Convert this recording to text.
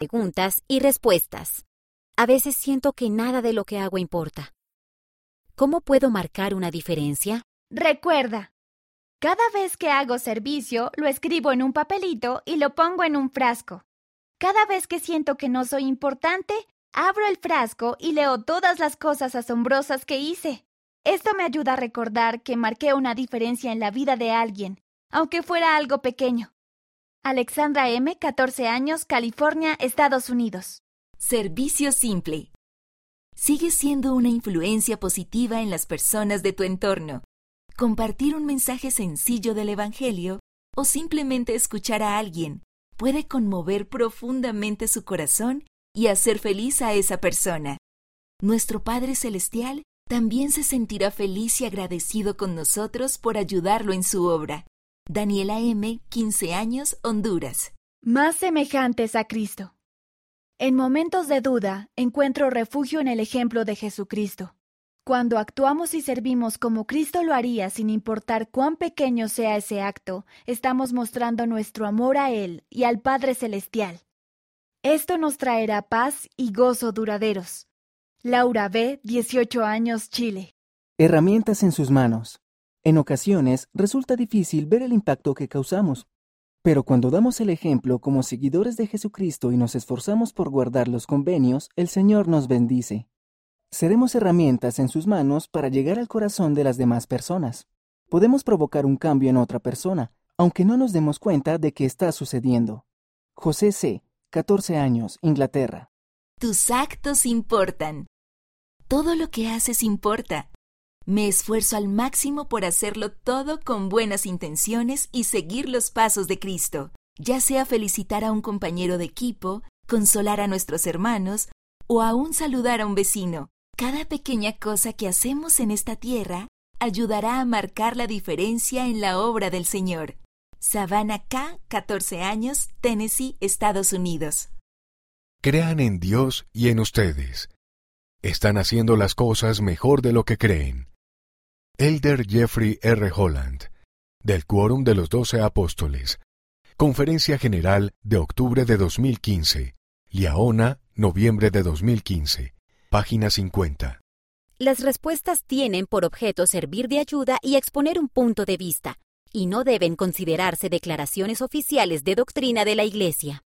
preguntas y respuestas. A veces siento que nada de lo que hago importa. ¿Cómo puedo marcar una diferencia? Recuerda, cada vez que hago servicio, lo escribo en un papelito y lo pongo en un frasco. Cada vez que siento que no soy importante, abro el frasco y leo todas las cosas asombrosas que hice. Esto me ayuda a recordar que marqué una diferencia en la vida de alguien, aunque fuera algo pequeño. Alexandra M., 14 años, California, Estados Unidos. Servicio simple. Sigue siendo una influencia positiva en las personas de tu entorno. Compartir un mensaje sencillo del Evangelio o simplemente escuchar a alguien puede conmover profundamente su corazón y hacer feliz a esa persona. Nuestro Padre Celestial también se sentirá feliz y agradecido con nosotros por ayudarlo en su obra. Daniela M., 15 años, Honduras. Más semejantes a Cristo. En momentos de duda, encuentro refugio en el ejemplo de Jesucristo. Cuando actuamos y servimos como Cristo lo haría sin importar cuán pequeño sea ese acto, estamos mostrando nuestro amor a Él y al Padre Celestial. Esto nos traerá paz y gozo duraderos. Laura B., 18 años, Chile. Herramientas en sus manos. En ocasiones resulta difícil ver el impacto que causamos, pero cuando damos el ejemplo como seguidores de Jesucristo y nos esforzamos por guardar los convenios, el Señor nos bendice. Seremos herramientas en sus manos para llegar al corazón de las demás personas. Podemos provocar un cambio en otra persona, aunque no nos demos cuenta de que está sucediendo. José C., 14 años, Inglaterra. Tus actos importan. Todo lo que haces importa. Me esfuerzo al máximo por hacerlo todo con buenas intenciones y seguir los pasos de Cristo, ya sea felicitar a un compañero de equipo, consolar a nuestros hermanos o aún saludar a un vecino. Cada pequeña cosa que hacemos en esta tierra ayudará a marcar la diferencia en la obra del Señor. Savannah K., 14 años, Tennessee, Estados Unidos. Crean en Dios y en ustedes. Están haciendo las cosas mejor de lo que creen. Elder Jeffrey R. Holland, del Quórum de los Doce Apóstoles. Conferencia General de octubre de 2015. Liaona, noviembre de 2015. Página 50. Las respuestas tienen por objeto servir de ayuda y exponer un punto de vista, y no deben considerarse declaraciones oficiales de doctrina de la Iglesia.